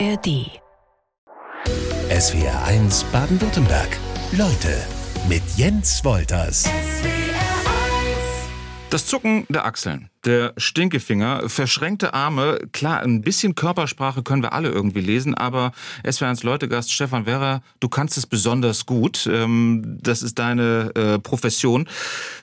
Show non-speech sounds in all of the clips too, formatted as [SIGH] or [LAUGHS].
ARD. SWR 1 Baden-Württemberg. Leute mit Jens Wolters. Das Zucken der Achseln, der Stinkefinger, verschränkte Arme, klar, ein bisschen Körpersprache können wir alle irgendwie lesen, aber SWR1 Leutegast Stefan Werrer, du kannst es besonders gut. Ähm, das ist deine äh, Profession.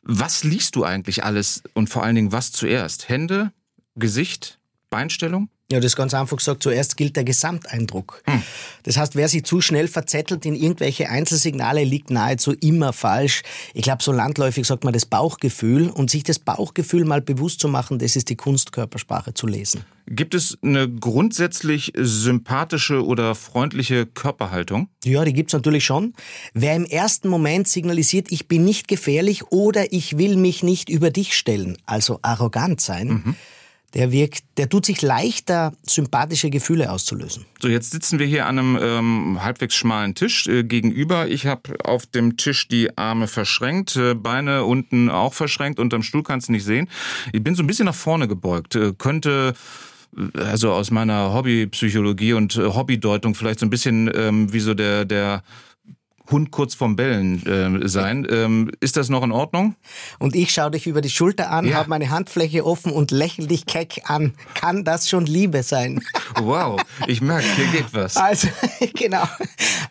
Was liest du eigentlich alles und vor allen Dingen was zuerst? Hände, Gesicht, Beinstellung? Ja, das ist ganz einfach gesagt. Zuerst gilt der Gesamteindruck. Hm. Das heißt, wer sich zu schnell verzettelt in irgendwelche Einzelsignale, liegt nahezu immer falsch. Ich glaube, so landläufig sagt man das Bauchgefühl und sich das Bauchgefühl mal bewusst zu machen, das ist die Kunstkörpersprache zu lesen. Gibt es eine grundsätzlich sympathische oder freundliche Körperhaltung? Ja, die gibt's natürlich schon. Wer im ersten Moment signalisiert, ich bin nicht gefährlich oder ich will mich nicht über dich stellen, also arrogant sein, mhm der wirkt, der tut sich leichter, sympathische Gefühle auszulösen. So, jetzt sitzen wir hier an einem ähm, halbwegs schmalen Tisch äh, gegenüber. Ich habe auf dem Tisch die Arme verschränkt, äh, Beine unten auch verschränkt, unterm Stuhl kannst du nicht sehen. Ich bin so ein bisschen nach vorne gebeugt. Äh, könnte äh, also aus meiner Hobbypsychologie und äh, Hobbydeutung vielleicht so ein bisschen ähm, wie so der, der Hund kurz vorm Bellen äh, sein. Ähm, ist das noch in Ordnung? Und ich schaue dich über die Schulter an, ja. habe meine Handfläche offen und lächle dich keck an. Kann das schon Liebe sein? [LAUGHS] Wow, ich merke, hier geht was. Also, [LAUGHS] genau.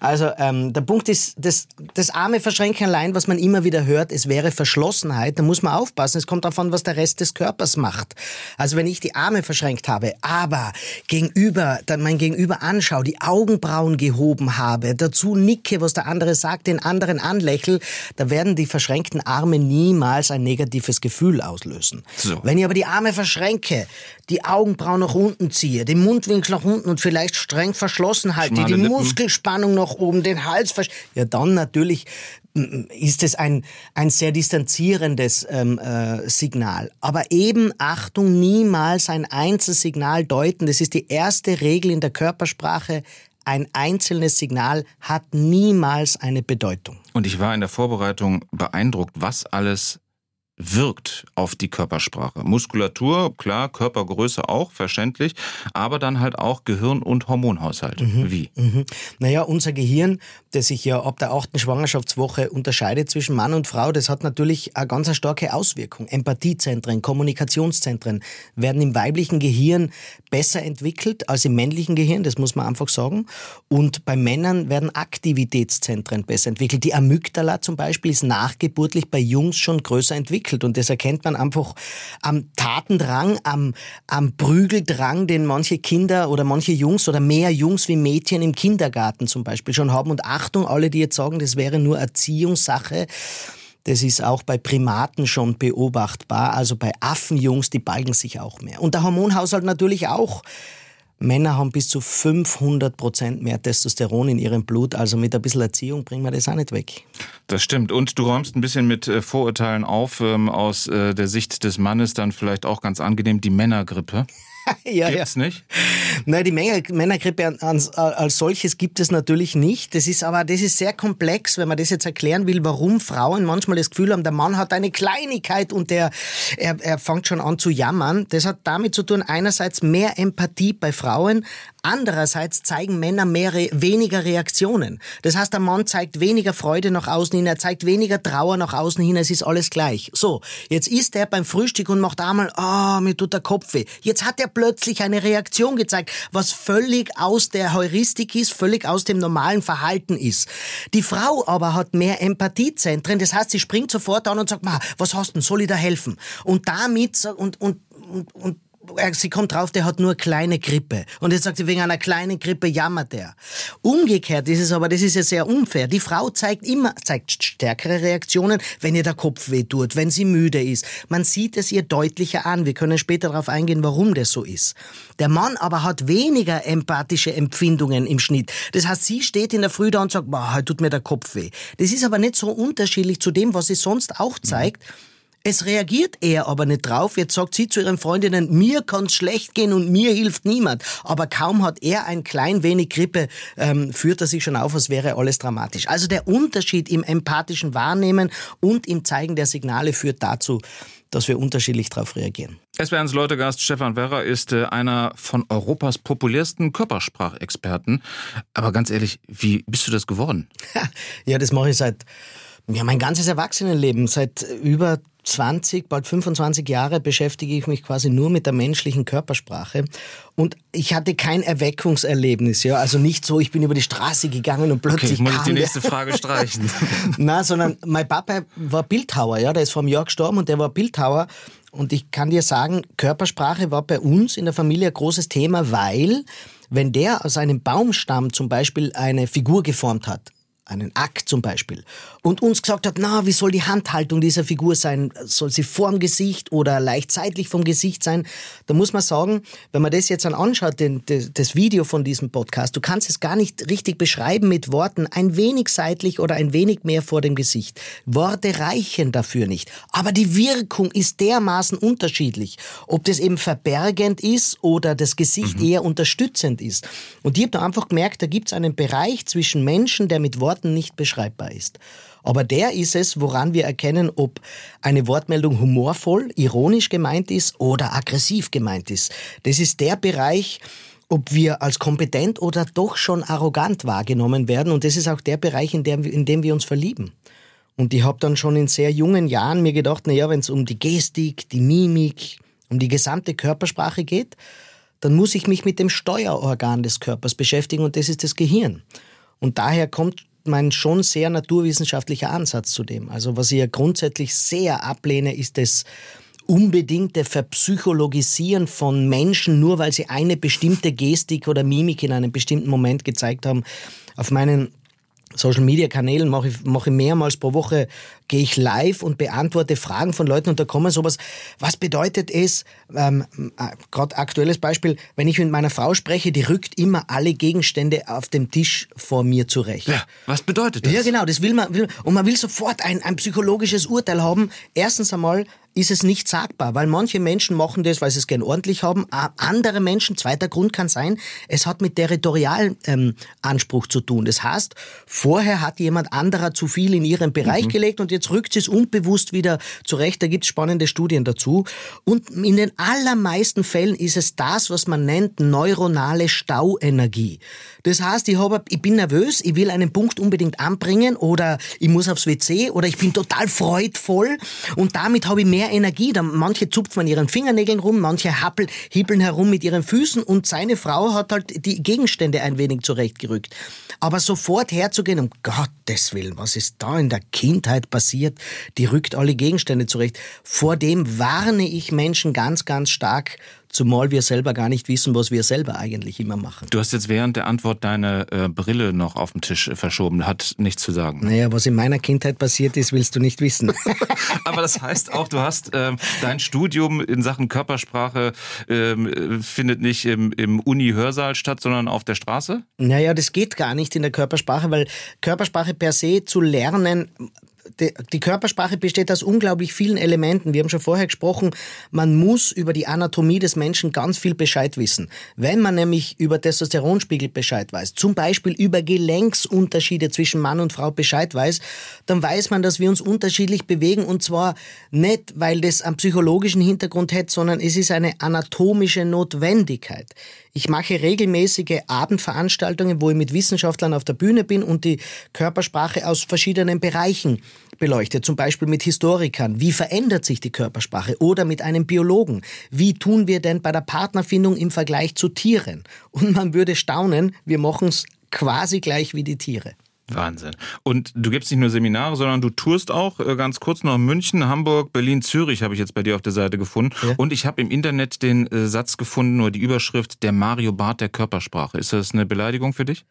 Also ähm, der Punkt ist, das, das arme Verschränken allein, was man immer wieder hört, es wäre Verschlossenheit. Da muss man aufpassen. Es kommt davon, was der Rest des Körpers macht. Also wenn ich die Arme verschränkt habe, aber gegenüber, dann mein Gegenüber anschaue, die Augenbrauen gehoben habe, dazu nicke, was der andere andere sagt, den anderen anlächel, da werden die verschränkten Arme niemals ein negatives Gefühl auslösen. So. Wenn ich aber die Arme verschränke, die Augenbrauen nach unten ziehe, den Mundwinkel nach unten und vielleicht streng verschlossen halte, Schmale die Lippen. Muskelspannung nach oben, den Hals versch ja dann natürlich ist es ein, ein sehr distanzierendes ähm, äh, Signal. Aber eben, Achtung, niemals ein Einzelsignal deuten. Das ist die erste Regel in der Körpersprache ein einzelnes Signal hat niemals eine Bedeutung. Und ich war in der Vorbereitung beeindruckt, was alles wirkt auf die Körpersprache. Muskulatur, klar, Körpergröße auch, verständlich, aber dann halt auch Gehirn- und Hormonhaushalt. Mhm. Wie? Mhm. Naja, unser Gehirn, das sich ja ab der achten Schwangerschaftswoche unterscheidet zwischen Mann und Frau, das hat natürlich eine ganz starke Auswirkung. Empathiezentren, Kommunikationszentren werden im weiblichen Gehirn besser entwickelt als im männlichen Gehirn, das muss man einfach sagen. Und bei Männern werden Aktivitätszentren besser entwickelt. Die Amygdala zum Beispiel ist nachgeburtlich bei Jungs schon größer entwickelt entwickelt. Und das erkennt man einfach am Tatendrang, am, am Prügeldrang, den manche Kinder oder manche Jungs oder mehr Jungs wie Mädchen im Kindergarten zum Beispiel schon haben. Und Achtung, alle, die jetzt sagen, das wäre nur Erziehungssache. Das ist auch bei Primaten schon beobachtbar. Also bei Affenjungs, die balgen sich auch mehr. Und der Hormonhaushalt natürlich auch. Männer haben bis zu 500 Prozent mehr Testosteron in ihrem Blut. Also mit ein bisschen Erziehung bringen wir das auch nicht weg. Das stimmt. Und du räumst ein bisschen mit äh, Vorurteilen auf, ähm, aus äh, der Sicht des Mannes dann vielleicht auch ganz angenehm die Männergrippe. [LAUGHS] ja, Gibt's ja. nicht? Nein, die Männergrippe als, als solches gibt es natürlich nicht. Das ist aber, das ist sehr komplex, wenn man das jetzt erklären will, warum Frauen manchmal das Gefühl haben, der Mann hat eine Kleinigkeit und der, er, er fängt schon an zu jammern. Das hat damit zu tun, einerseits mehr Empathie bei Frauen, Andererseits zeigen Männer mehr, weniger Reaktionen. Das heißt, der Mann zeigt weniger Freude nach außen hin, er zeigt weniger Trauer nach außen hin, es ist alles gleich. So, jetzt ist er beim Frühstück und macht einmal, ah, oh, mir tut der Kopf weh. Jetzt hat er plötzlich eine Reaktion gezeigt, was völlig aus der Heuristik ist, völlig aus dem normalen Verhalten ist. Die Frau aber hat mehr Empathiezentren, das heißt, sie springt sofort an und sagt, was hast du denn, soll ich da helfen? Und damit, und, und, und, und sie kommt drauf, der hat nur kleine Grippe. Und jetzt sagt sie, wegen einer kleinen Grippe jammert er. Umgekehrt ist es aber, das ist ja sehr unfair. Die Frau zeigt immer, zeigt stärkere Reaktionen, wenn ihr der Kopf weh tut, wenn sie müde ist. Man sieht es ihr deutlicher an. Wir können später darauf eingehen, warum das so ist. Der Mann aber hat weniger empathische Empfindungen im Schnitt. Das heißt, sie steht in der Früh da und sagt, boah, heute tut mir der Kopf weh. Das ist aber nicht so unterschiedlich zu dem, was sie sonst auch zeigt. Mhm es reagiert er aber nicht drauf. Jetzt sagt sie zu ihren Freundinnen, mir kann's schlecht gehen und mir hilft niemand. Aber kaum hat er ein klein wenig Grippe, ähm, führt er sich schon auf, als wäre alles dramatisch. Also der Unterschied im empathischen Wahrnehmen und im Zeigen der Signale führt dazu, dass wir unterschiedlich darauf reagieren. SWR1 Leutegast Stefan Werrer ist äh, einer von Europas populärsten Körpersprachexperten. Aber ganz ehrlich, wie bist du das geworden? [LAUGHS] Ja, das mache ich seit ja, mein ganzes Erwachsenenleben. Seit über 20, bald 25 Jahre beschäftige ich mich quasi nur mit der menschlichen Körpersprache. Und ich hatte kein Erweckungserlebnis, ja. Also nicht so, ich bin über die Straße gegangen und plötzlich. Okay, muss ich die nächste Frage streichen. [LAUGHS] Na, sondern mein Papa war Bildhauer, ja. Der ist vom Jahr gestorben und der war Bildhauer. Und ich kann dir sagen, Körpersprache war bei uns in der Familie ein großes Thema, weil wenn der aus einem Baumstamm zum Beispiel eine Figur geformt hat, einen Akt zum Beispiel, und uns gesagt hat, na, wie soll die Handhaltung dieser Figur sein? Soll sie vorm Gesicht oder leicht seitlich vom Gesicht sein? Da muss man sagen, wenn man das jetzt dann anschaut, den, das Video von diesem Podcast, du kannst es gar nicht richtig beschreiben mit Worten, ein wenig seitlich oder ein wenig mehr vor dem Gesicht. Worte reichen dafür nicht. Aber die Wirkung ist dermaßen unterschiedlich, ob das eben verbergend ist oder das Gesicht mhm. eher unterstützend ist. Und ich habe da einfach gemerkt, da gibt es einen Bereich zwischen Menschen, der mit Worten nicht beschreibbar ist. Aber der ist es, woran wir erkennen, ob eine Wortmeldung humorvoll, ironisch gemeint ist oder aggressiv gemeint ist. Das ist der Bereich, ob wir als kompetent oder doch schon arrogant wahrgenommen werden. Und das ist auch der Bereich, in dem, in dem wir uns verlieben. Und ich habe dann schon in sehr jungen Jahren mir gedacht, naja, wenn es um die Gestik, die Mimik, um die gesamte Körpersprache geht, dann muss ich mich mit dem Steuerorgan des Körpers beschäftigen und das ist das Gehirn. Und daher kommt mein schon sehr naturwissenschaftlicher Ansatz zu dem. Also was ich ja grundsätzlich sehr ablehne, ist das unbedingte Verpsychologisieren von Menschen, nur weil sie eine bestimmte Gestik oder Mimik in einem bestimmten Moment gezeigt haben. Auf meinen Social Media Kanälen mache ich, mache ich mehrmals pro Woche, gehe ich live und beantworte Fragen von Leuten und da kommen sowas, was bedeutet es, ähm, äh, gerade aktuelles Beispiel, wenn ich mit meiner Frau spreche, die rückt immer alle Gegenstände auf dem Tisch vor mir zurecht. Ja, was bedeutet das? Ja, genau, das will man, will, und man will sofort ein, ein psychologisches Urteil haben. Erstens einmal, ist es nicht sagbar, weil manche Menschen machen das, weil sie es gern ordentlich haben. Andere Menschen, zweiter Grund kann sein, es hat mit Territorialanspruch ähm, zu tun. Das heißt, vorher hat jemand anderer zu viel in ihren Bereich mhm. gelegt und jetzt rückt sie es unbewusst wieder zurecht. Da gibt es spannende Studien dazu. Und in den allermeisten Fällen ist es das, was man nennt neuronale Stauenergie. Das heißt, ich, hab, ich bin nervös, ich will einen Punkt unbedingt anbringen oder ich muss aufs WC oder ich bin total freudvoll und damit habe ich mehr Energie. Manche zupfen an ihren Fingernägeln rum, manche happeln, hippeln herum mit ihren Füßen und seine Frau hat halt die Gegenstände ein wenig zurechtgerückt. Aber sofort herzugehen, um Gottes Willen, was ist da in der Kindheit passiert? Die rückt alle Gegenstände zurecht. Vor dem warne ich Menschen ganz, ganz stark zumal wir selber gar nicht wissen, was wir selber eigentlich immer machen. Du hast jetzt während der Antwort deine äh, Brille noch auf den Tisch verschoben, hat nichts zu sagen. Naja, was in meiner Kindheit passiert ist, willst du nicht wissen. [LAUGHS] Aber das heißt auch, du hast ähm, dein Studium in Sachen Körpersprache ähm, findet nicht im, im Uni-Hörsaal statt, sondern auf der Straße? Naja, das geht gar nicht in der Körpersprache, weil Körpersprache per se zu lernen die Körpersprache besteht aus unglaublich vielen Elementen. Wir haben schon vorher gesprochen, man muss über die Anatomie des Menschen ganz viel Bescheid wissen. Wenn man nämlich über Testosteronspiegel Bescheid weiß, zum Beispiel über Gelenksunterschiede zwischen Mann und Frau Bescheid weiß, dann weiß man, dass wir uns unterschiedlich bewegen und zwar nicht, weil das einen psychologischen Hintergrund hat, sondern es ist eine anatomische Notwendigkeit. Ich mache regelmäßige Abendveranstaltungen, wo ich mit Wissenschaftlern auf der Bühne bin und die Körpersprache aus verschiedenen Bereichen beleuchte. Zum Beispiel mit Historikern. Wie verändert sich die Körpersprache? Oder mit einem Biologen. Wie tun wir denn bei der Partnerfindung im Vergleich zu Tieren? Und man würde staunen, wir machen es quasi gleich wie die Tiere. Wahnsinn. Und du gibst nicht nur Seminare, sondern du tourst auch äh, ganz kurz noch München, Hamburg, Berlin, Zürich habe ich jetzt bei dir auf der Seite gefunden. Ja. Und ich habe im Internet den äh, Satz gefunden oder die Überschrift der Mario Barth der Körpersprache. Ist das eine Beleidigung für dich?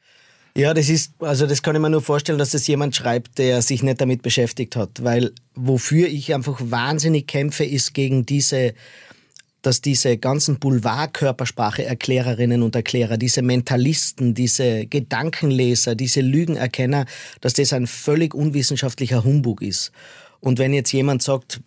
Ja, das ist, also das kann ich mir nur vorstellen, dass das jemand schreibt, der sich nicht damit beschäftigt hat. Weil wofür ich einfach wahnsinnig kämpfe, ist gegen diese dass diese ganzen Boulevard-Körpersprache-Erklärerinnen und Erklärer, diese Mentalisten, diese Gedankenleser, diese Lügenerkenner, dass das ein völlig unwissenschaftlicher Humbug ist. Und wenn jetzt jemand sagt,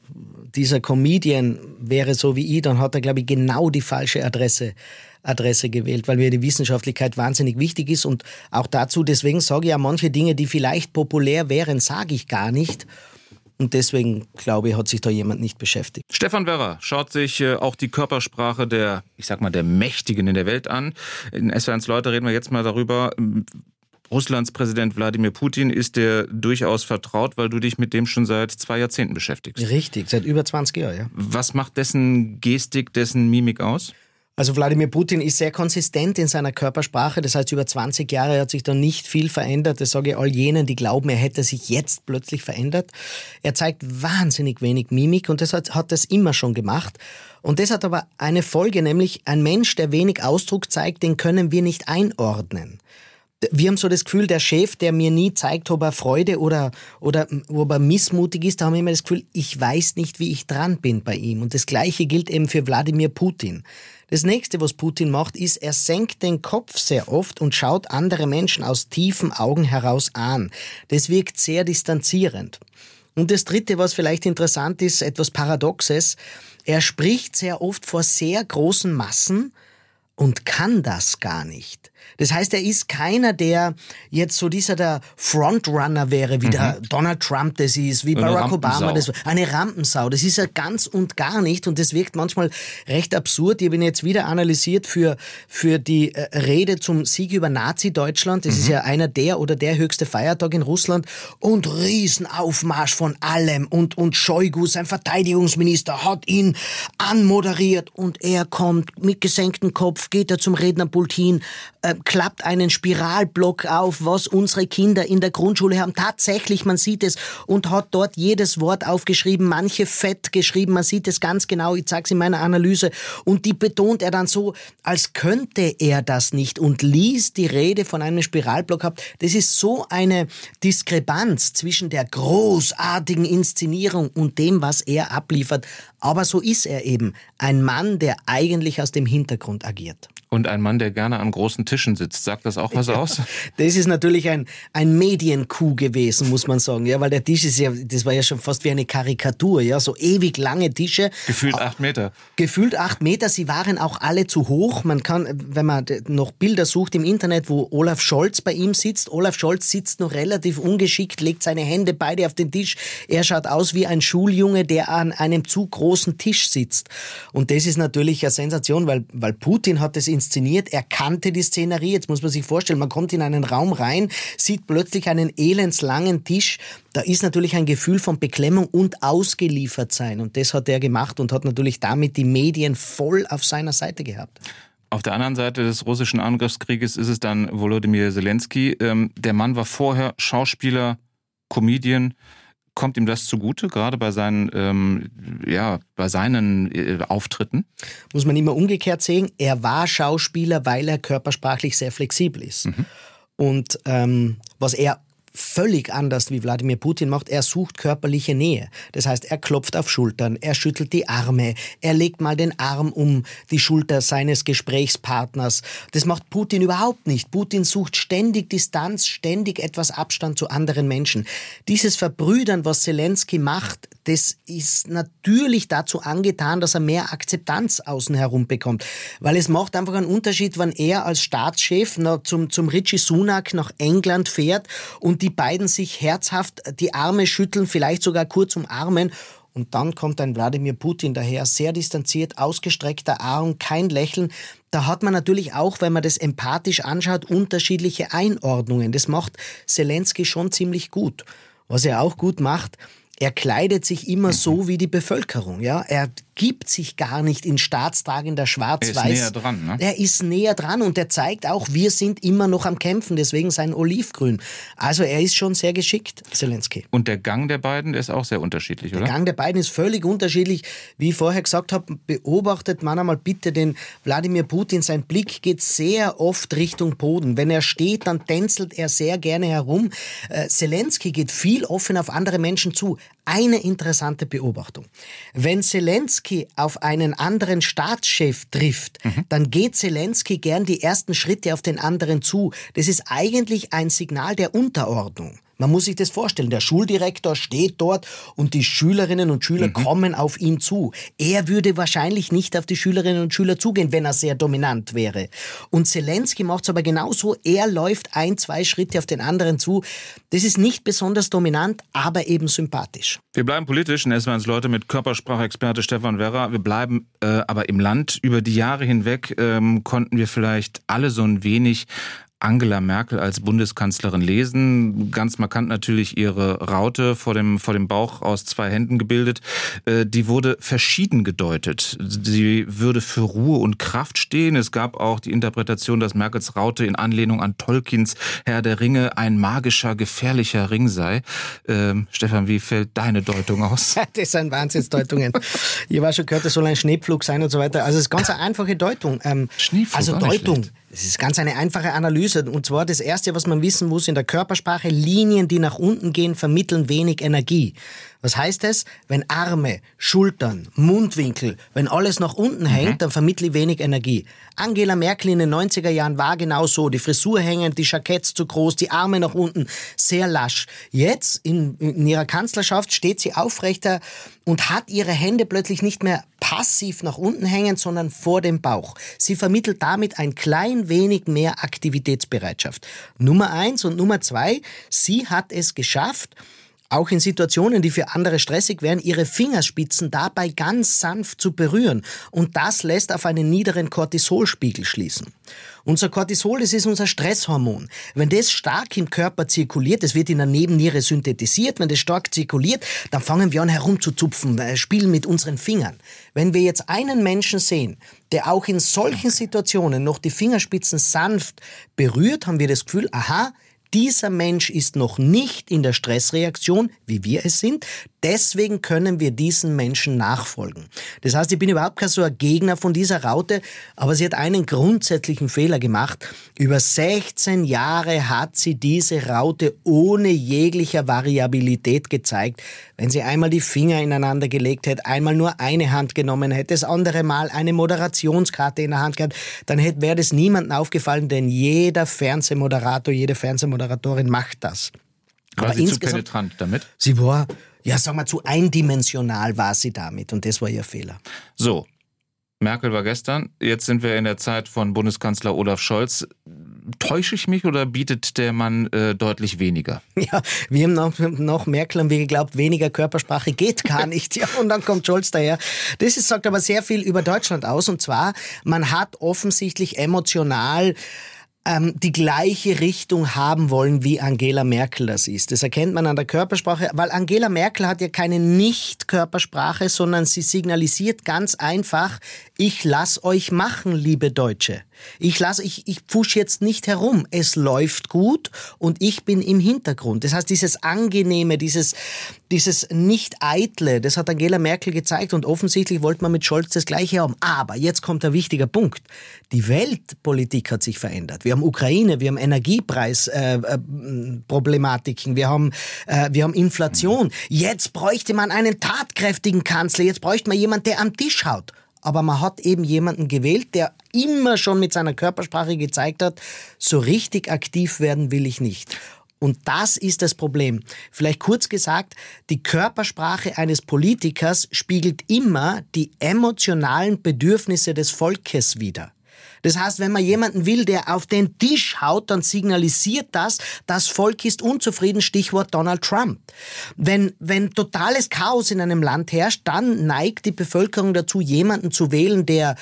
dieser Comedian wäre so wie ich, dann hat er, glaube ich, genau die falsche Adresse, Adresse gewählt, weil mir die Wissenschaftlichkeit wahnsinnig wichtig ist. Und auch dazu, deswegen sage ich ja manche Dinge, die vielleicht populär wären, sage ich gar nicht Und deswegen, glaube ich, hat sich da jemand nicht beschäftigt. Stefan Werrer schaut sich äh, auch die Körpersprache der, ich sag mal, der Mächtigen in der Welt an. In SW1 Leute reden wir jetzt mal darüber. Russlands Präsident Wladimir Putin ist dir durchaus vertraut, weil du dich mit dem schon seit zwei Jahrzehnten beschäftigst. Richtig, seit über 20 Jahren, ja. Was macht dessen Gestik, dessen Mimik aus? Also Wladimir Putin ist sehr konsistent in seiner Körpersprache. Das heißt, über 20 Jahre hat sich da nicht viel verändert. Das sage ich all jenen, die glauben, er hätte sich jetzt plötzlich verändert. Er zeigt wahnsinnig wenig Mimik und das hat, hat das immer schon gemacht. Und das hat aber eine Folge, nämlich ein Mensch, der wenig Ausdruck zeigt, den können wir nicht einordnen wir haben so das Gefühl, der Chef, der mir nie zeigt, ob er Freude oder, oder ob er missmutig ist, da haben wir immer das Gefühl, ich weiß nicht, wie ich dran bin bei ihm. Und das Gleiche gilt eben für Wladimir Putin. Das nächste, was Putin macht, ist, er senkt den Kopf sehr oft und schaut andere Menschen aus tiefen Augen heraus an. Das wirkt sehr distanzierend. Und das dritte, was vielleicht interessant ist, etwas Paradoxes, er spricht sehr oft vor sehr großen Massen und kann das gar nicht. Das heißt, er ist keiner, der jetzt so dieser der Frontrunner wäre, wie mhm. der Donald Trump das ist, wie Barack Obama das eine Rampensau. Das ist er ganz und gar nicht und das wirkt manchmal recht absurd. Ich habe ihn jetzt wieder analysiert für, für die äh, Rede zum Sieg über Nazi-Deutschland. Das mhm. ist ja einer der oder der höchste Feiertag in Russland und Riesenaufmarsch von allem und, und Shoigu, sein Verteidigungsminister, hat ihn anmoderiert und er kommt mit gesenktem Kopf, geht er zum Rednerpult hin, äh, klappt einen Spiralblock auf, was unsere Kinder in der Grundschule haben. Tatsächlich, man sieht es und hat dort jedes Wort aufgeschrieben, manche fett geschrieben, man sieht es ganz genau, ich zeige es in meiner Analyse und die betont er dann so, als könnte er das nicht und liest die Rede von einem Spiralblock ab. Das ist so eine Diskrepanz zwischen der großartigen Inszenierung und dem, was er abliefert. Aber so ist er eben, ein Mann, der eigentlich aus dem Hintergrund agiert. Und ein Mann, der gerne an großen Tischen sitzt. Sagt das auch was ja, aus? [LAUGHS] Das ist natürlich ein, ein Medienkuh gewesen, muss man sagen. Ja, weil der Tisch ist ja, das war ja schon fast wie eine Karikatur. Ja, so ewig lange Tische. Gefühlt acht Meter. Gefühlt acht Meter. Sie waren auch alle zu hoch. Man kann, wenn man noch Bilder sucht im Internet, wo Olaf Scholz bei ihm sitzt. Olaf Scholz sitzt noch relativ ungeschickt, legt seine Hände beide auf den Tisch. Er schaut aus wie ein Schuljunge, der an einem zu großen Tisch sitzt. Und das ist natürlich eine Sensation, weil, weil Putin hat das in inszeniert. Er kannte die Szenerie. Jetzt muss man sich vorstellen, man kommt in einen Raum rein, sieht plötzlich einen elendslangen Tisch. Da ist natürlich ein Gefühl von Beklemmung und ausgeliefert sein. Und das hat er gemacht und hat natürlich damit die Medien voll auf seiner Seite gehabt. Auf der anderen Seite des russischen Angriffskrieges ist es dann Volodymyr Zelensky. Ähm, der Mann war vorher Schauspieler, Comedian, Kommt ihm das zugute, gerade bei seinen, ähm, ja, bei seinen äh, Auftritten? Muss man immer umgekehrt sehen. Er war Schauspieler, weil er körpersprachlich sehr flexibel ist. Mhm. Und ähm, was er völlig anders, wie Wladimir Putin macht. Er sucht körperliche Nähe. Das heißt, er klopft auf Schultern, er schüttelt die Arme, er legt mal den Arm um die Schulter seines Gesprächspartners. Das macht Putin überhaupt nicht. Putin sucht ständig Distanz, ständig etwas Abstand zu anderen Menschen. Dieses Verbrüdern, was Zelensky macht, das ist natürlich dazu angetan, dass er mehr Akzeptanz außen herum bekommt. Weil es macht einfach einen Unterschied, wenn er als Staatschef zum, zum Richie Sunak nach England fährt und die beiden sich herzhaft die Arme schütteln, vielleicht sogar kurz umarmen und dann kommt ein Wladimir Putin daher, sehr distanziert, ausgestreckter Arm, kein Lächeln. Da hat man natürlich auch, wenn man das empathisch anschaut, unterschiedliche Einordnungen. Das macht Zelensky schon ziemlich gut. Was er auch gut macht, er kleidet sich immer so wie die Bevölkerung. Ja? Er gibt sich gar nicht in staatstragender Schwarz-Weiß. Er ist näher dran. Ne? Er ist näher dran und er zeigt auch, wir sind immer noch am Kämpfen, deswegen sein Olivgrün. Also er ist schon sehr geschickt, Zelensky. Und der Gang der beiden ist auch sehr unterschiedlich, oder? Der Gang der beiden ist völlig unterschiedlich. Wie ich vorher gesagt habe, beobachtet man einmal bitte den Wladimir Putin. Sein Blick geht sehr oft Richtung Boden. Wenn er steht, dann tänzelt er sehr gerne herum. Äh, Zelensky geht viel offen auf andere Menschen zu. Eine interessante Beobachtung. Wenn Zelensky auf einen anderen Staatschef trifft, mhm. dann geht Zelensky gern die ersten Schritte auf den anderen zu. Das ist eigentlich ein Signal der Unterordnung. Man muss sich das vorstellen. Der Schuldirektor steht dort und die Schülerinnen und Schüler mhm. kommen auf ihn zu. Er würde wahrscheinlich nicht auf die Schülerinnen und Schüler zugehen, wenn er sehr dominant wäre. Und Zelensky macht es aber genauso. Er läuft ein, zwei Schritte auf den anderen zu. Das ist nicht besonders dominant, aber eben sympathisch. Wir bleiben politisch. S-Bahns Leute mit Körpersprachexperte Stefan Werra. Wir bleiben äh, aber im Land. Über die Jahre hinweg ähm, konnten wir vielleicht alle so ein wenig Angela Merkel als Bundeskanzlerin lesen. Ganz markant natürlich ihre Raute vor dem, vor dem Bauch aus zwei Händen gebildet. Äh, die wurde verschieden gedeutet. Sie würde für Ruhe und Kraft stehen. Es gab auch die Interpretation, dass Merkels Raute in Anlehnung an Tolkiens Herr der Ringe ein magischer, gefährlicher Ring sei. Ähm, Stefan, wie fällt deine Deutung aus? [LAUGHS] das sind Wahnsinnsdeutungen. ich war schon gehört, das soll ein Schneepflug sein und so weiter. Also es ist ganz eine einfache Deutung. Ähm, Schneepflug, also Deutung. Es ist ganz eine einfache Analyse. Und zwar das Erste, was man wissen muss in der Körpersprache, Linien, die nach unten gehen, vermitteln wenig Energie. Was heißt das? Wenn Arme, Schultern, Mundwinkel, wenn alles nach unten hängt, mhm. dann vermittle ich wenig Energie. Angela Merkel in den 90er Jahren war genau so. Die Frisur hängend, die Jacketts zu groß, die Arme nach unten, sehr lasch. Jetzt in, in ihrer Kanzlerschaft steht sie aufrechter und hat ihre Hände plötzlich nicht mehr passiv nach unten hängen, sondern vor dem Bauch. Sie vermittelt damit ein klein wenig mehr Aktivitätsbereitschaft. Nummer eins und Nummer zwei, sie hat es geschafft, auch in Situationen, die für andere stressig wären, ihre Fingerspitzen dabei ganz sanft zu berühren. Und das lässt auf einen niederen Cortisolspiegel schließen. Unser Cortisol, das ist unser Stresshormon. Wenn das stark im Körper zirkuliert, das wird in der Nebenniere synthetisiert, wenn das stark zirkuliert, dann fangen wir an herumzuzupfen, äh, spielen mit unseren Fingern. Wenn wir jetzt einen Menschen sehen, der auch in solchen Situationen noch die Fingerspitzen sanft berührt, haben wir das Gefühl, aha, dieser Mensch ist noch nicht in der Stressreaktion, wie wir es sind. Deswegen können wir diesen Menschen nachfolgen. Das heißt, ich bin überhaupt kein so ein Gegner von dieser Raute, aber sie hat einen grundsätzlichen Fehler gemacht. Über 16 Jahre hat sie diese Raute ohne jeglicher Variabilität gezeigt. Wenn sie einmal die Finger ineinander gelegt hätte, einmal nur eine Hand genommen hätte, das andere Mal eine Moderationskarte in der Hand gehabt, dann hätte wäre das niemandem aufgefallen, denn jeder Fernsehmoderator, jede Fernsehmoderatorin macht das. War aber sie zu penetrant damit? Sie war ja, sagen wir, zu eindimensional war sie damit und das war ihr Fehler. So, Merkel war gestern, jetzt sind wir in der Zeit von Bundeskanzler Olaf Scholz. Täusche ich mich oder bietet der Mann äh, deutlich weniger? [LAUGHS] Ja, wir haben noch, noch Merkel haben wir geglaubt, weniger Körpersprache geht gar [LAUGHS] nicht. Ja, und dann kommt Scholz daher. Das ist, sagt aber sehr viel über Deutschland aus. Und zwar, man hat offensichtlich emotional ähm, die gleiche Richtung haben wollen, wie Angela Merkel das ist. Das erkennt man an der Körpersprache, weil Angela Merkel hat ja keine Nicht-Körpersprache, sondern sie signalisiert ganz einfach, ich lass euch machen, liebe Deutsche. Ich lasse, ich, ich pfusch jetzt nicht herum. Es läuft gut und ich bin im Hintergrund. Das heißt, dieses Angenehme, dieses, dieses Nicht-Eitle, das hat Angela Merkel gezeigt und offensichtlich wollte man mit Scholz das Gleiche haben. Aber jetzt kommt der wichtige Punkt. Die Weltpolitik hat sich verändert. Wir haben Ukraine, wir haben Energiepreisproblematiken, äh, äh, wir haben, äh, wir haben Inflation. Jetzt bräuchte man einen tatkräftigen Kanzler. Jetzt bräuchte man jemanden, der am Tisch haut aber man hat eben jemanden gewählt, der immer schon mit seiner Körpersprache gezeigt hat, so richtig aktiv werden will ich nicht. Und das ist das Problem. Vielleicht kurz gesagt, die Körpersprache eines Politikers spiegelt immer die emotionalen Bedürfnisse des Volkes wider. Das heißt, wenn man jemanden will, der auf den Tisch haut, dann signalisiert das, das Volk ist unzufrieden, Stichwort Donald Trump. Wenn, wenn totales Chaos in einem Land herrscht, dann neigt die Bevölkerung dazu, jemanden zu wählen, der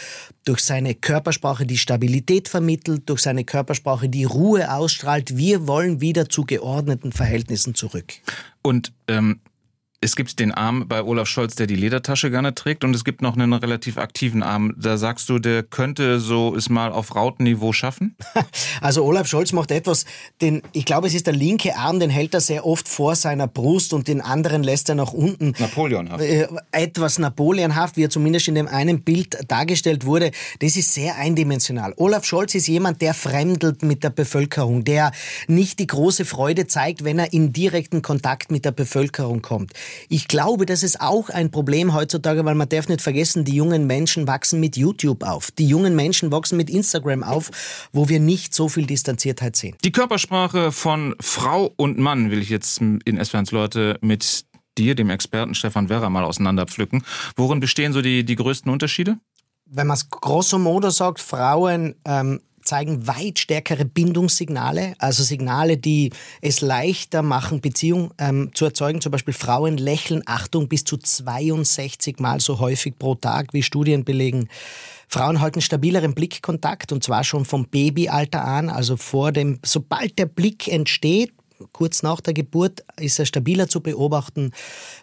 durch seine Körpersprache die Stabilität vermittelt, durch seine Körpersprache die Ruhe ausstrahlt. Wir wollen wieder zu geordneten Verhältnissen zurück. Und ähm, es gibt den Arm bei Olaf Scholz, der die Ledertasche gerne trägt, und es gibt noch einen relativ aktiven Arm. Da sagst du, der könnte so es mal auf Rautenniveau schaffen? [LAUGHS] Also Olaf Scholz macht etwas, den, ich glaube, es ist der linke Arm, den hält er sehr oft vor seiner Brust und den anderen lässt er nach unten. Napoleonhaft. Äh, etwas Napoleonhaft, wie er zumindest in dem einen Bild dargestellt wurde. Das ist sehr eindimensional. Olaf Scholz ist jemand, der fremdelt mit der Bevölkerung, der nicht die große Freude zeigt, wenn er in direkten Kontakt mit der Bevölkerung kommt. Ich glaube, das ist auch ein Problem heutzutage, weil man darf nicht vergessen, die jungen Menschen wachsen mit YouTube auf. Die jungen Menschen wachsen mit Instagram auf, wo wir nicht so viel Distanziertheit sehen. Die Körpersprache von Frau und Mann will ich jetzt in S1 Leute mit dir, dem Experten Stefan Werra, mal auseinanderpflücken. Worin bestehen so die, die größten Unterschiede? Wenn man es grosso modo sagt, Frauen ähm, zeigen weit stärkere Bindungssignale, also Signale, die es leichter machen, Beziehung ähm, zu erzeugen. Zum Beispiel Frauen lächeln, Achtung, bis zu 62 Mal so häufig pro Tag, wie Studien belegen. Frauen halten stabileren Blickkontakt und zwar schon vom Babyalter an, also vor dem, sobald der Blick entsteht, kurz nach der Geburt ist er stabiler zu beobachten.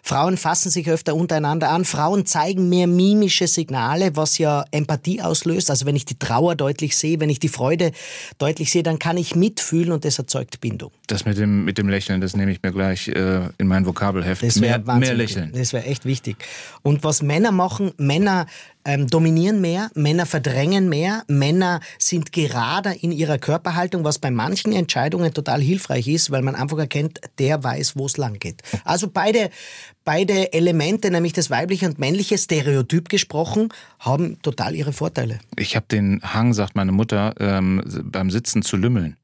Frauen fassen sich öfter untereinander an. Frauen zeigen mehr mimische Signale, was ja Empathie auslöst. Also wenn ich die Trauer deutlich sehe, wenn ich die Freude deutlich sehe, dann kann ich mitfühlen und das erzeugt Bindung. Das mit dem, mit dem Lächeln, das nehme ich mir gleich äh, in mein Vokabelheft. Das mehr, mehr Lächeln. Das wäre echt wichtig. Und was Männer machen, Männer ähm, dominieren mehr, Männer verdrängen mehr, Männer sind gerader in ihrer Körperhaltung, was bei manchen Entscheidungen total hilfreich ist, weil man einfach erkennt, der weiß, wo es lang geht. Also beide, beide Elemente, nämlich das weibliche und männliche, stereotyp gesprochen, haben total ihre Vorteile. Ich habe den Hang, sagt meine Mutter, ähm, beim Sitzen zu lümmeln.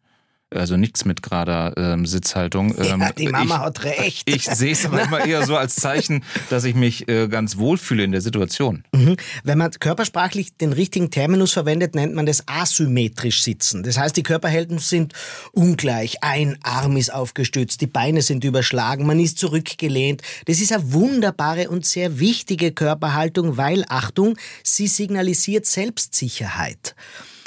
Also nichts mit gerader ähm, Sitzhaltung. Ähm, ja, die Mama ich, hat recht. Ich sehe es manchmal eher so als Zeichen, dass ich mich äh, ganz wohlfühle in der Situation. Mhm. Wenn man körpersprachlich den richtigen Terminus verwendet, nennt man das asymmetrisch sitzen. Das heißt, die Körperhelden sind ungleich. Ein Arm ist aufgestützt, die Beine sind überschlagen, man ist zurückgelehnt. Das ist eine wunderbare und sehr wichtige Körperhaltung, weil, Achtung, sie signalisiert Selbstsicherheit.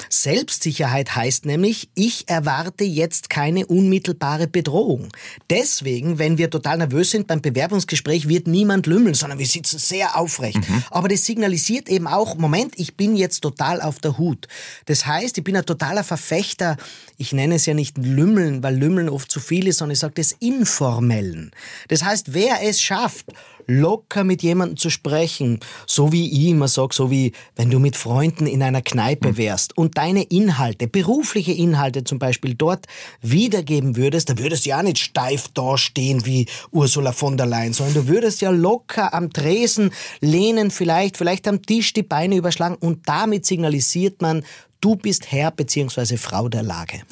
Selbstsicherheit heißt nämlich, ich erwarte jetzt keine unmittelbare Bedrohung. Deswegen, wenn wir total nervös sind beim Bewerbungsgespräch, wird niemand lümmeln, sondern wir sitzen sehr aufrecht. Mhm. Aber das signalisiert eben auch, Moment, ich bin jetzt total auf der Hut. Das heißt, ich bin ein totaler Verfechter, ich nenne es ja nicht Lümmeln, weil Lümmeln oft zu viel ist, sondern ich sage das Informellen. Das heißt, wer es schafft, locker mit jemandem zu sprechen, so wie ich immer sage, so wie wenn du mit Freunden in einer Kneipe mhm. wärst und deine Inhalte, berufliche Inhalte zum Beispiel dort wiedergeben würdest, dann würdest du ja nicht steif dastehen wie Ursula von der Leyen, sondern du würdest ja locker am Tresen lehnen, vielleicht, vielleicht am Tisch die Beine überschlagen und damit signalisiert man, du bist Herr bzw. Frau der Lage.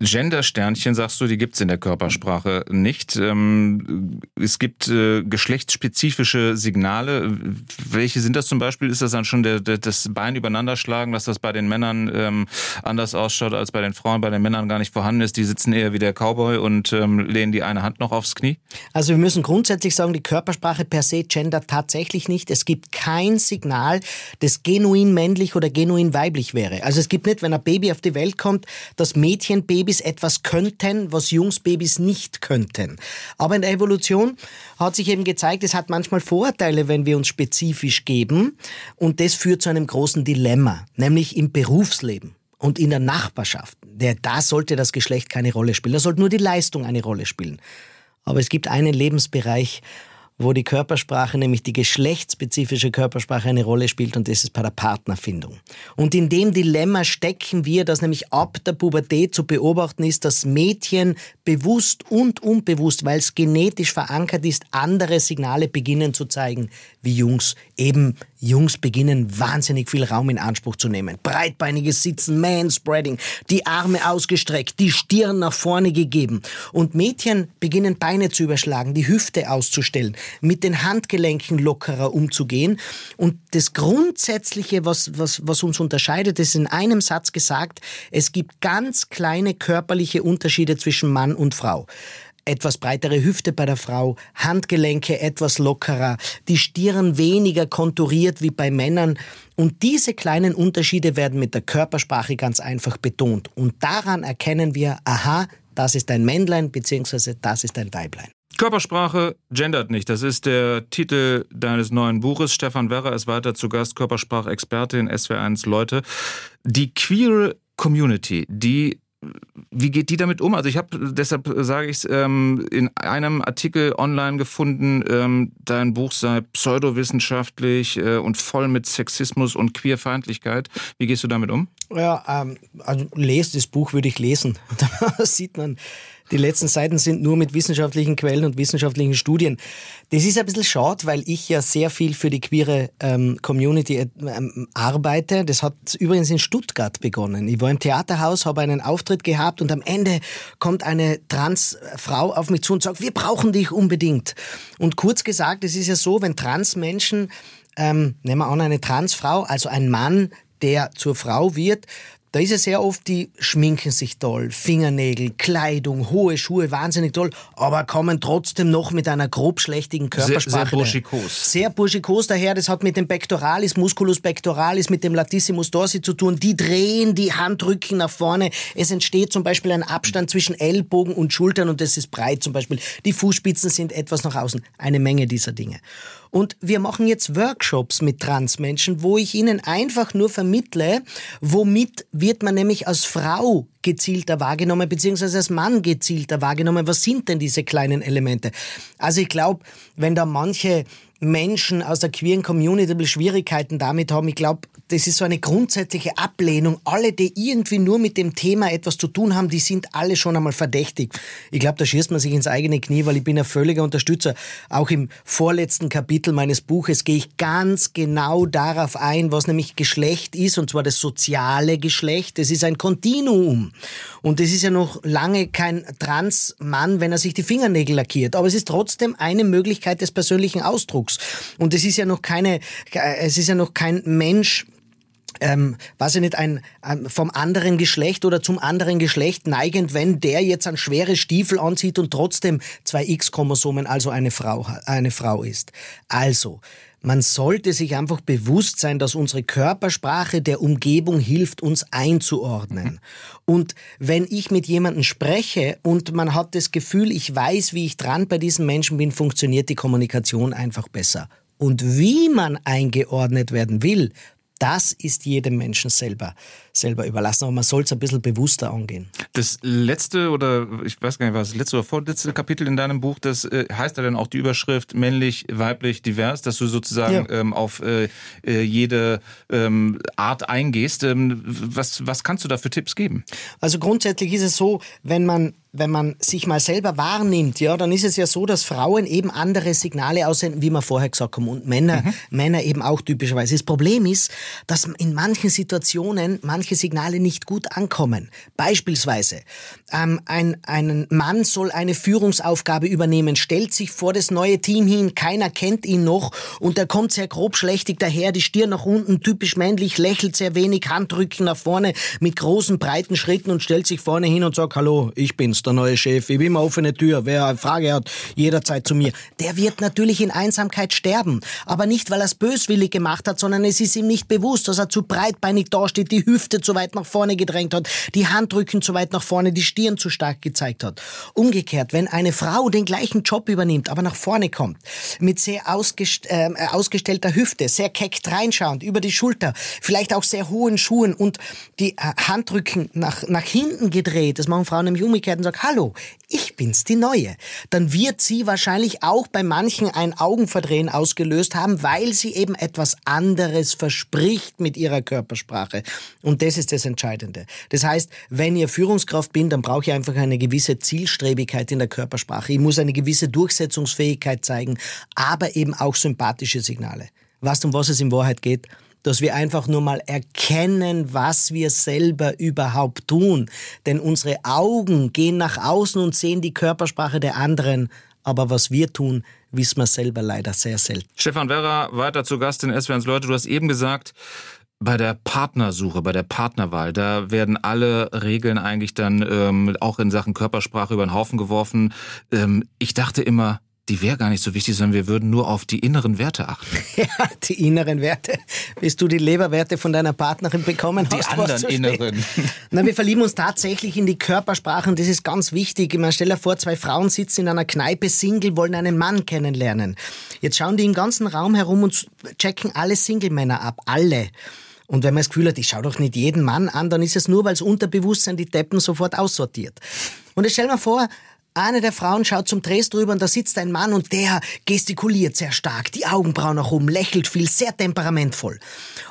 Gender-Sternchen, sagst du, die gibt's in der Körpersprache nicht. Ähm, es gibt äh, geschlechtsspezifische Signale. Welche sind das zum Beispiel? Ist das dann schon das Bein übereinander schlagen, dass das bei den Männern ähm, anders ausschaut als bei den Frauen, bei den Männern gar nicht vorhanden ist? Die sitzen eher wie der Cowboy und ähm, lehnen die eine Hand noch aufs Knie? Also wir müssen grundsätzlich sagen, die Körpersprache per se gendert tatsächlich nicht. Es gibt kein Signal, das genuin männlich oder genuin weiblich wäre. Also es gibt nicht, wenn ein Baby auf die Welt kommt, das Mädchen Babys etwas könnten, was Jungsbabys nicht könnten. Aber in der Evolution hat sich eben gezeigt, es hat manchmal Vorteile, wenn wir uns spezifisch geben. Und das führt zu einem großen Dilemma, nämlich im Berufsleben und in der Nachbarschaft. Da sollte das Geschlecht keine Rolle spielen. Da sollte nur die Leistung eine Rolle spielen. Aber es gibt einen Lebensbereich, wo die Körpersprache, nämlich die geschlechtsspezifische Körpersprache eine Rolle spielt und das ist bei der Partnerfindung. Und in dem Dilemma stecken wir, dass nämlich ab der Pubertät zu beobachten ist, dass Mädchen bewusst und unbewusst, weil es genetisch verankert ist, andere Signale beginnen zu zeigen wie Jungs. Eben Jungs beginnen wahnsinnig viel Raum in Anspruch zu nehmen. Breitbeiniges Sitzen, Manspreading, die Arme ausgestreckt, die Stirn nach vorne gegeben. Und Mädchen beginnen Beine zu überschlagen, die Hüfte auszustellen, mit den Handgelenken lockerer umzugehen. Und das Grundsätzliche, was, was, was uns unterscheidet, ist in einem Satz gesagt, es gibt ganz kleine körperliche Unterschiede zwischen Mann und Frau etwas breitere Hüfte bei der Frau, Handgelenke etwas lockerer, die Stirn weniger konturiert wie bei Männern. Und diese kleinen Unterschiede werden mit der Körpersprache ganz einfach betont. Und daran erkennen wir, aha, das ist ein Männlein bzw. das ist ein Weiblein. Körpersprache gendert nicht. Das ist der Titel deines neuen Buches. Stefan Werrer ist weiter zu Gast, Körpersprachexperte in SW1 Leute. Die queere Community, die wie geht die damit um? Also ich habe, deshalb sage ich es, ähm, in einem Artikel online gefunden, ähm, dein Buch sei pseudowissenschaftlich äh, und voll mit Sexismus und Queerfeindlichkeit. Wie gehst du damit um? Ja, ähm, also lest das Buch würde ich lesen. [LAUGHS] Da sieht man, die letzten Seiten sind nur mit wissenschaftlichen Quellen und wissenschaftlichen Studien. Das ist ein bisschen schade, weil ich ja sehr viel für die queere ähm, Community äh, ähm, arbeite. Das hat übrigens in Stuttgart begonnen. Ich war im Theaterhaus, habe einen Auftritt gehabt und am Ende kommt eine Transfrau auf mich zu und sagt, wir brauchen dich unbedingt. Und kurz gesagt, es ist ja so, wenn Transmenschen ähm, nehmen wir an, eine Transfrau, also ein Mann, der zur Frau wird, da ist es sehr oft, die schminken sich toll, Fingernägel, Kleidung, hohe Schuhe, wahnsinnig toll, aber kommen trotzdem noch mit einer grobschlächtigen Körpersprache. Sehr, sehr burschikos. Sehr burschikos daher, das hat mit dem Pectoralis, Musculus pectoralis, mit dem Latissimus dorsi zu tun. Die drehen die Handrücken nach vorne. Es entsteht zum Beispiel ein Abstand zwischen Ellbogen und Schultern und das ist breit zum Beispiel. Die Fußspitzen sind etwas nach außen. Eine Menge dieser Dinge. Und wir machen jetzt Workshops mit Transmenschen, wo ich ihnen einfach nur vermittle, womit wird man nämlich als Frau gezielter wahrgenommen, beziehungsweise als Mann gezielter wahrgenommen. Was sind denn diese kleinen Elemente? Also ich glaube, wenn da manche Menschen aus der queeren Community Schwierigkeiten damit haben. Ich glaube, das ist so eine grundsätzliche Ablehnung. Alle, die irgendwie nur mit dem Thema etwas zu tun haben, die sind alle schon einmal verdächtig. Ich glaube, da schießt man sich ins eigene Knie, weil ich bin ein völliger Unterstützer. Auch im vorletzten Kapitel meines Buches gehe ich ganz genau darauf ein, was nämlich Geschlecht ist, und zwar das soziale Geschlecht. Es ist ein Kontinuum. Und es ist ja noch lange kein Transmann, wenn er sich die Fingernägel lackiert. Aber es ist trotzdem eine Möglichkeit des persönlichen Ausdrucks. Und es ist ja noch keine, es ist ja noch kein Mensch, ähm, weiß ich nicht, ein, ein, vom anderen Geschlecht oder zum anderen Geschlecht neigend, wenn der jetzt ein schwere Stiefel anzieht und trotzdem zwei X-Chromosomen, also eine Frau, eine Frau ist. Also, man sollte sich einfach bewusst sein, dass unsere Körpersprache der Umgebung hilft, uns einzuordnen. Und wenn ich mit jemandem spreche und man hat das Gefühl, ich weiß, wie ich dran bei diesem Menschen bin, funktioniert die Kommunikation einfach besser. Und wie man eingeordnet werden will, das ist jedem Menschen selber, selber überlassen. Aber man soll es ein bisschen bewusster angehen. Das letzte oder ich weiß gar nicht, was das letzte oder vorletzte Kapitel in deinem Buch, das äh, heißt ja dann auch die Überschrift männlich, weiblich, divers, dass du sozusagen ja. ähm, auf äh, äh, jede ähm, Art eingehst. Ähm, was, was kannst du da für Tipps geben? Also grundsätzlich ist es so, wenn man wenn man sich mal selber wahrnimmt, ja, dann ist es ja so, dass Frauen eben andere Signale aussenden, wie wir vorher gesagt haben, und Männer, mhm. Männer eben auch typischerweise. Das Problem ist, dass in manchen Situationen manche Signale nicht gut ankommen. Beispielsweise, ähm, ein, ein Mann soll eine Führungsaufgabe übernehmen, stellt sich vor das neue Team hin, keiner kennt ihn noch und er kommt sehr grobschlächtig daher, die Stirn nach unten, typisch männlich, lächelt sehr wenig, Handrücken nach vorne mit großen, breiten Schritten und stellt sich vorne hin und sagt, hallo, ich bin's der neue Chef, ich bin immer offene Tür, wer eine Frage hat, jederzeit zu mir. Der wird natürlich in Einsamkeit sterben, aber nicht, weil er es böswillig gemacht hat, sondern es ist ihm nicht bewusst, dass er zu breitbeinig dasteht, die Hüfte zu weit nach vorne gedrängt hat, die Handrücken zu weit nach vorne, die Stirn zu stark gezeigt hat. Umgekehrt, wenn eine Frau den gleichen Job übernimmt, aber nach vorne kommt, mit sehr ausgest äh, ausgestellter Hüfte, sehr keck reinschauend, über die Schulter, vielleicht auch sehr hohen Schuhen und die äh, Handrücken nach, nach hinten gedreht, das machen Frauen nämlich umgekehrt sagen, hallo, ich bin's, die Neue, dann wird sie wahrscheinlich auch bei manchen ein Augenverdrehen ausgelöst haben, weil sie eben etwas anderes verspricht mit ihrer Körpersprache. Und das ist das Entscheidende. Das heißt, wenn ihr Führungskraft bin, dann brauche ich einfach eine gewisse Zielstrebigkeit in der Körpersprache. Ich muss eine gewisse Durchsetzungsfähigkeit zeigen, aber eben auch sympathische Signale. Was um was es in Wahrheit geht, dass wir einfach nur mal erkennen, was wir selber überhaupt tun. Denn unsere Augen gehen nach außen und sehen die Körpersprache der anderen, aber was wir tun, wissen wir selber leider sehr selten. Stefan Werra, weiter zu Gast in SWRs Leute. Du hast eben gesagt, bei der Partnersuche, bei der Partnerwahl, da werden alle Regeln eigentlich dann ähm, auch in Sachen Körpersprache über den Haufen geworfen. Ähm, ich dachte immer, die wäre gar nicht so wichtig, sondern wir würden nur auf die inneren Werte achten. [LAUGHS] Ja, die inneren Werte. Bis du die Leberwerte von deiner Partnerin bekommen die hast. Die anderen inneren. [LAUGHS] Na, wir verlieben uns tatsächlich in die Körpersprache und das ist ganz wichtig. Man stell dir vor, zwei Frauen sitzen in einer Kneipe, Single, wollen einen Mann kennenlernen. Jetzt schauen die im ganzen Raum herum und checken alle Single-Männer ab. Alle. Und wenn man das Gefühl hat, ich schaue doch nicht jeden Mann an, dann ist es nur, weil das Unterbewusstsein die Deppen sofort aussortiert. Und jetzt stell mir vor, Eine der Frauen schaut zum Dress drüber und da sitzt ein Mann und der gestikuliert sehr stark, die Augenbrauen nach oben, lächelt viel, sehr temperamentvoll.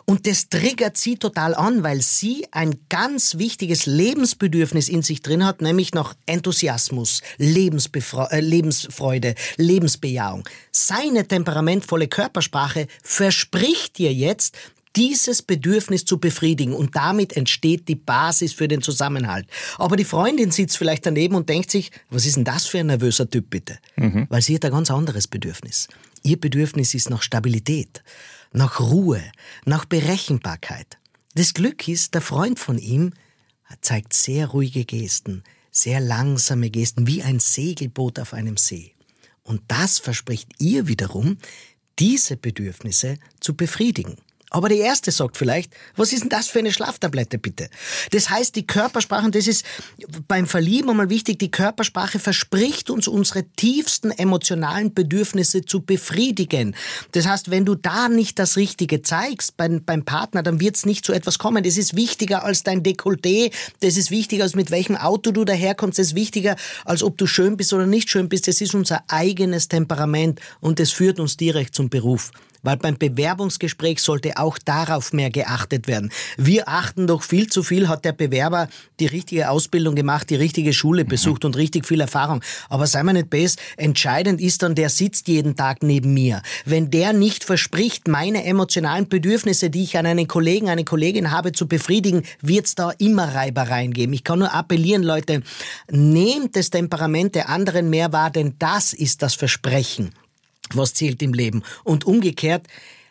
Und das triggert sie total an, weil sie ein ganz wichtiges Lebensbedürfnis in sich drin hat, nämlich nach Enthusiasmus, Lebensbefre äh, Lebensfreude, Lebensbejahung. Seine temperamentvolle Körpersprache verspricht dir jetzt, dieses Bedürfnis zu befriedigen und damit entsteht die Basis für den Zusammenhalt. Aber die Freundin sitzt vielleicht daneben und denkt sich, was ist denn das für ein nervöser Typ bitte? Mhm. Weil sie hat ein ganz anderes Bedürfnis. Ihr Bedürfnis ist nach Stabilität, nach Ruhe, nach Berechenbarkeit. Das Glück ist, der Freund von ihm zeigt sehr ruhige Gesten, sehr langsame Gesten, wie ein Segelboot auf einem See. Und das verspricht ihr wiederum, diese Bedürfnisse zu befriedigen. Aber die erste sagt vielleicht, was ist denn das für eine Schlaftablette bitte? Das heißt, die Körpersprache, das ist beim Verlieben einmal wichtig, die Körpersprache verspricht uns, unsere tiefsten emotionalen Bedürfnisse zu befriedigen. Das heißt, wenn du da nicht das Richtige zeigst beim, beim Partner, dann wird es nicht zu etwas kommen. Das ist wichtiger als dein Dekolleté, das ist wichtiger als mit welchem Auto du daherkommst, das ist wichtiger als ob du schön bist oder nicht schön bist. Das ist unser eigenes Temperament und das führt uns direkt zum Beruf weil beim Bewerbungsgespräch sollte auch darauf mehr geachtet werden. Wir achten doch viel zu viel, hat der Bewerber die richtige Ausbildung gemacht, die richtige Schule mhm. besucht und richtig viel Erfahrung. Aber sei mal nicht best, entscheidend ist dann, der sitzt jeden Tag neben mir. Wenn der nicht verspricht, meine emotionalen Bedürfnisse, die ich an einen Kollegen, eine Kollegin habe, zu befriedigen, wird es da immer Reibereien geben. Ich kann nur appellieren, Leute, nehmt das Temperament der anderen mehr wahr, denn das ist das Versprechen was zählt im Leben. Und umgekehrt,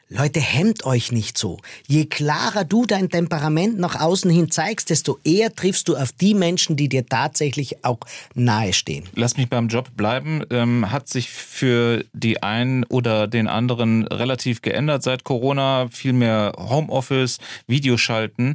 Leute, hemmt euch nicht so. Je klarer du dein Temperament nach außen hin zeigst, desto eher triffst du auf die Menschen, die dir tatsächlich auch nahestehen. Lass mich beim Job bleiben. Ähm, hat sich für die einen oder den anderen relativ geändert seit Corona? Viel mehr Homeoffice, Videoschalten.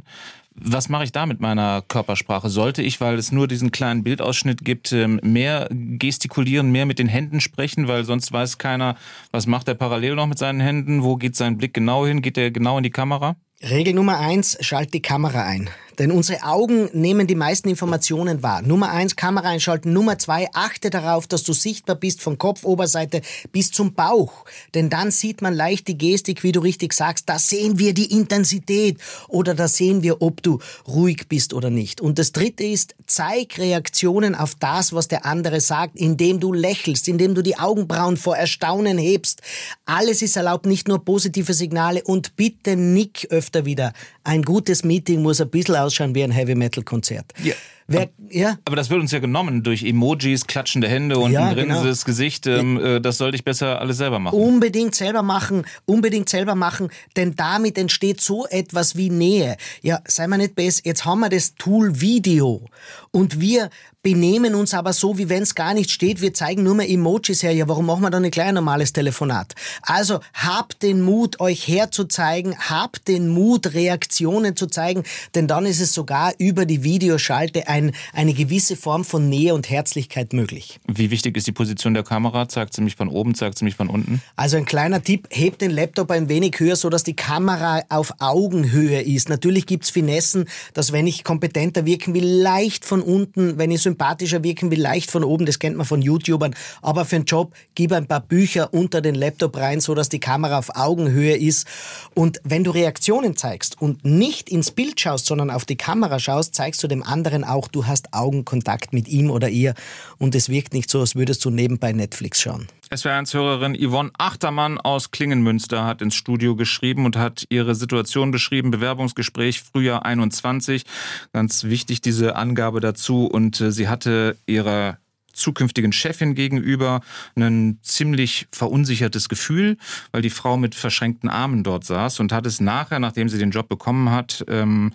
Was mache ich da mit meiner Körpersprache? Sollte ich, weil es nur diesen kleinen Bildausschnitt gibt, ähm, mehr gestikulieren, mehr mit den Händen sprechen, weil sonst weiß keiner, was macht er parallel noch mit seinen Händen, wo geht sein Blick genau hin, geht er genau in die Kamera? Regel Nummer eins, schalt die Kamera ein. Denn unsere Augen nehmen die meisten Informationen wahr. Nummer eins, Kamera einschalten. Nummer zwei, achte darauf, dass du sichtbar bist von Kopfoberseite bis zum Bauch. Denn dann sieht man leicht die Gestik, wie du richtig sagst. Da sehen wir die Intensität oder da sehen wir, ob du ruhig bist oder nicht. Und das dritte ist, zeig Reaktionen auf das, was der andere sagt, indem du lächelst, indem du die Augenbrauen vor Erstaunen hebst. Alles ist erlaubt, nicht nur positive Signale und bitte nick öfter wieder. Ein gutes Meeting muss ein bisschen ausschauen wie ein Heavy-Metal-Konzert. Ja. Wer, ja. Aber das wird uns ja genommen durch Emojis, klatschende Hände und ja, ein grinsendes genau. Gesicht. Ähm, äh, das sollte ich besser alles selber machen. Unbedingt selber machen, unbedingt selber machen, denn damit entsteht so etwas wie Nähe. Ja, sei mal nicht besser, jetzt haben wir das Tool Video und wir benehmen uns aber so, wie wenn es gar nicht steht. Wir zeigen nur mehr Emojis her. Ja, warum machen wir dann nicht gleich ein normales Telefonat? Also habt den Mut, euch herzuzeigen, habt den Mut, Reaktionen zu zeigen, denn dann ist es sogar über die Videoschalte ein, eine gewisse Form von Nähe und Herzlichkeit möglich. Wie wichtig ist die Position der Kamera? Zeigt sie mich von oben, zeigt sie mich von unten? Also ein kleiner Tipp, hebt den Laptop ein wenig höher, so dass die Kamera auf Augenhöhe ist. Natürlich gibt's Finessen, dass wenn ich kompetenter wirken will, leicht von unten, wenn ich so sympathischer wirken wie leicht von oben, das kennt man von YouTubern. Aber für einen Job gib ein paar Bücher unter den Laptop rein, so dass die Kamera auf Augenhöhe ist. Und wenn du Reaktionen zeigst und nicht ins Bild schaust, sondern auf die Kamera schaust, zeigst du dem anderen auch, du hast Augenkontakt mit ihm oder ihr. Und es wirkt nicht so, als würdest du nebenbei Netflix schauen. SWR1-Hörerin Yvonne Achtermann aus Klingenmünster hat ins Studio geschrieben und hat ihre Situation beschrieben. Bewerbungsgespräch Frühjahr 21. Ganz wichtig diese Angabe dazu. Und äh, sie hatte ihrer zukünftigen Chefin gegenüber ein ziemlich verunsichertes Gefühl, weil die Frau mit verschränkten Armen dort saß und hat es nachher, nachdem sie den Job bekommen hat, ähm,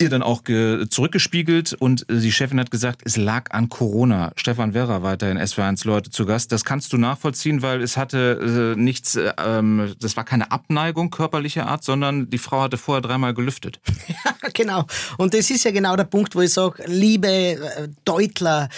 ihr dann auch zurückgespiegelt und äh, die Chefin hat gesagt, es lag an Corona. Stefan Werra weiterhin SW1 Leute zu Gast. Das kannst du nachvollziehen, weil es hatte äh, nichts, äh, ähm, das war keine Abneigung körperlicher Art, sondern die Frau hatte vorher dreimal gelüftet. [LAUGHS] Ja, genau. Und das ist ja genau der Punkt, wo ich sage, liebe äh, Deutler,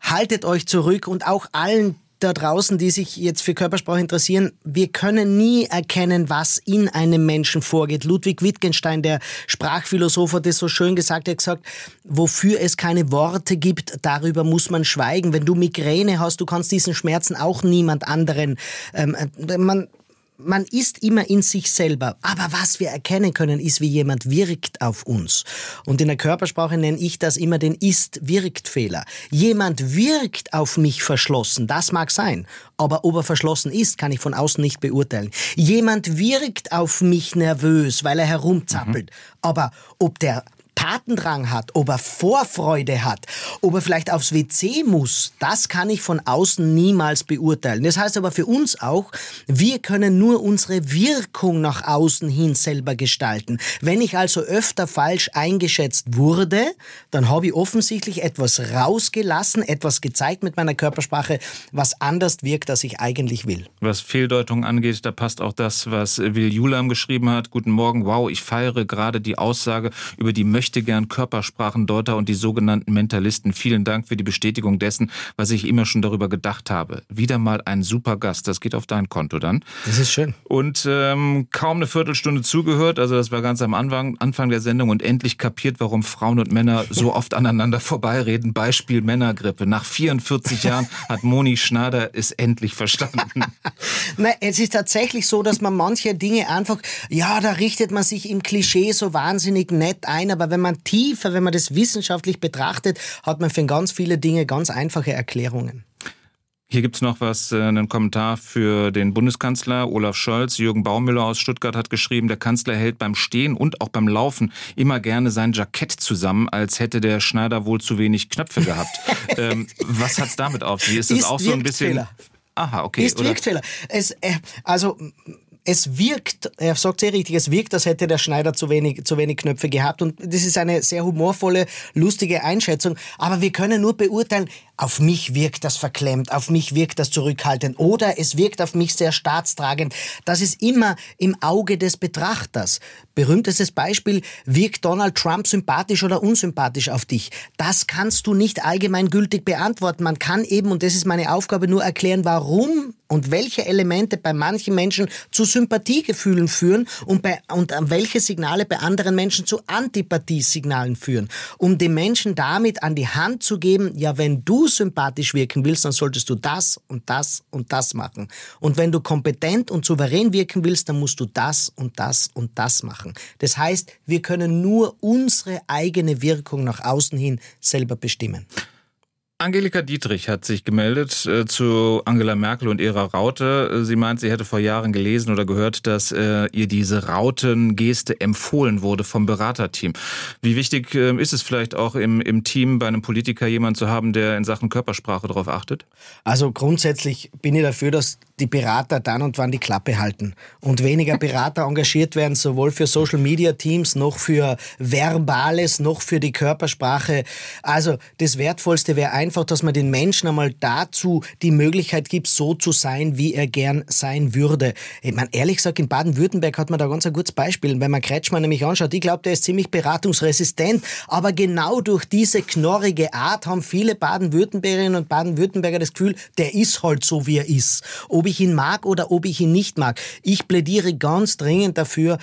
haltet euch zurück und auch allen da draußen, die sich jetzt für Körpersprache interessieren, wir können nie erkennen, was in einem Menschen vorgeht. Ludwig Wittgenstein, der Sprachphilosoph, hat das so schön gesagt. Er hat gesagt, wofür es keine Worte gibt, darüber muss man schweigen. Wenn du Migräne hast, du kannst diesen Schmerzen auch niemand anderen. Ähm, äh, man man ist immer in sich selber. Aber was wir erkennen können, ist, wie jemand wirkt auf uns. Und in der Körpersprache nenne ich das immer den Ist-Wirkt-Fehler. Jemand wirkt auf mich verschlossen, das mag sein. Aber ob er verschlossen ist, kann ich von außen nicht beurteilen. Jemand wirkt auf mich nervös, weil er herumzappelt. Mhm. Aber ob der Tatendrang hat, ob er Vorfreude hat, ob er vielleicht aufs WC muss, das kann ich von außen niemals beurteilen. Das heißt aber für uns auch, wir können nur unsere Wirkung nach außen hin selber gestalten. Wenn ich also öfter falsch eingeschätzt wurde, dann habe ich offensichtlich etwas rausgelassen, etwas gezeigt mit meiner Körpersprache, was anders wirkt, als ich eigentlich will. Was Fehldeutung angeht, da passt auch das, was Will Julam geschrieben hat. Guten Morgen, wow, ich feiere gerade die Aussage über die Möchte möchte gern Körpersprachendeuter und die sogenannten Mentalisten. Vielen Dank für die Bestätigung dessen, was ich immer schon darüber gedacht habe. Wieder mal ein super Gast. Das geht auf dein Konto dann. Das ist schön. Und ähm, kaum eine Viertelstunde zugehört. Also das war ganz am Anfang, Anfang der Sendung und endlich kapiert, warum Frauen und Männer so oft aneinander [LAUGHS] vorbeireden. Beispiel Männergrippe. Nach 44 Jahren hat Moni Schneider es endlich verstanden. [LAUGHS] Nein, es ist tatsächlich so, dass man manche Dinge einfach, ja, da richtet man sich im Klischee so wahnsinnig nett ein, aber wenn man tiefer, wenn man das wissenschaftlich betrachtet, hat man für ganz viele Dinge ganz einfache Erklärungen. Hier gibt es noch was, äh, einen Kommentar für den Bundeskanzler Olaf Scholz. Jürgen Baumüller aus Stuttgart hat geschrieben, der Kanzler hält beim Stehen und auch beim Laufen immer gerne sein Jackett zusammen, als hätte der Schneider wohl zu wenig Knöpfe gehabt. [LAUGHS] ähm, was hat's damit auf sich? Ist das ist auch so ein bisschen... Aha, okay. Ist Wirktfehler. Es, äh, also es wirkt, er sagt sehr richtig, es wirkt, als hätte der Schneider zu wenig, zu wenig Knöpfe gehabt. Und das ist eine sehr humorvolle, lustige Einschätzung. Aber wir können nur beurteilen, auf mich wirkt das verklemmt, auf mich wirkt das zurückhaltend oder es wirkt auf mich sehr staatstragend. Das ist immer im Auge des Betrachters. Berühmtestes Beispiel, wirkt Donald Trump sympathisch oder unsympathisch auf dich? Das kannst du nicht allgemeingültig beantworten. Man kann eben, und das ist meine Aufgabe, nur erklären, warum und welche Elemente bei manchen Menschen zu Sympathiegefühlen führen und, bei, und welche Signale bei anderen Menschen zu Antipathiesignalen führen, um den Menschen damit an die Hand zu geben, ja, wenn du sympathisch wirken willst, dann solltest du das und das und das machen. Und wenn du kompetent und souverän wirken willst, dann musst du das und das und das machen. Das heißt, wir können nur unsere eigene Wirkung nach außen hin selber bestimmen. Angelika Dietrich hat sich gemeldet äh, zu Angela Merkel und ihrer Raute. Sie meint, sie hätte vor Jahren gelesen oder gehört, dass äh, ihr diese Rautengeste empfohlen wurde vom Beraterteam. Wie wichtig äh, ist es vielleicht auch im, im Team bei einem Politiker jemand zu haben, der in Sachen Körpersprache darauf achtet? Also grundsätzlich bin ich dafür, dass die Berater dann und wann die Klappe halten und weniger Berater engagiert werden, sowohl für Social Media Teams noch für Verbales, noch für die Körpersprache. Also das Wertvollste wäre einfach, dass man den Menschen einmal dazu die Möglichkeit gibt, so zu sein, wie er gern sein würde. Ich meine, ehrlich gesagt, in Baden-Württemberg hat man da ganz ein gutes Beispiel. Wenn man Kretschmann nämlich anschaut, ich glaube, der ist ziemlich beratungsresistent, aber genau durch diese knorrige Art haben viele Baden-Württembergerinnen und Baden-Württemberger das Gefühl, der ist halt so, wie er ist. Ob ob ich ihn mag oder ob ich ihn nicht mag. Ich plädiere ganz dringend dafür,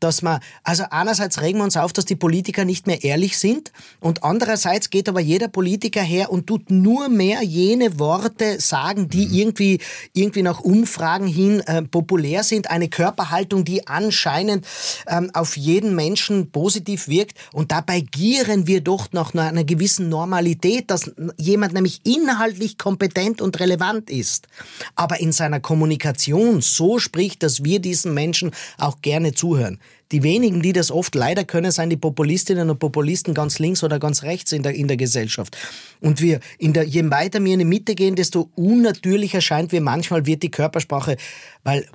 dass man, also einerseits regen wir uns auf, dass die Politiker nicht mehr ehrlich sind und andererseits geht aber jeder Politiker her und tut nur mehr jene Worte sagen, die mhm. irgendwie, irgendwie nach Umfragen hin äh, populär sind. Eine Körperhaltung, die anscheinend ähm, auf jeden Menschen positiv wirkt und dabei gieren wir doch nach einer gewissen Normalität, dass jemand nämlich inhaltlich kompetent und relevant ist, aber in seiner Kommunikation so spricht, dass wir diesen Menschen auch gerne zuhören. Die wenigen, die das oft leider können, sind die Populistinnen und Populisten ganz links oder ganz rechts in der, in der Gesellschaft. Und wir, in der, je weiter wir in die Mitte gehen, desto unnatürlicher scheint mir manchmal wird die Körpersprache, weil,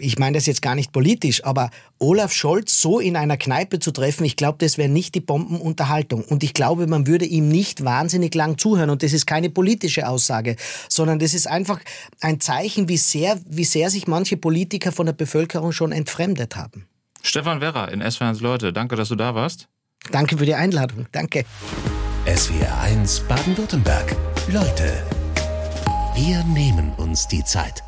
ich meine das jetzt gar nicht politisch, aber Olaf Scholz so in einer Kneipe zu treffen, ich glaube, das wäre nicht die Bombenunterhaltung. Und ich glaube, man würde ihm nicht wahnsinnig lang zuhören. Und das ist keine politische Aussage, sondern das ist einfach ein Zeichen, wie sehr, wie sehr sich manche Politiker von der Bevölkerung schon entfremdet haben. Stefan Werra in SWR1 Leute, danke, dass du da warst. Danke für die Einladung. Danke. SWR1 Baden-Württemberg. Leute. Wir nehmen uns die Zeit.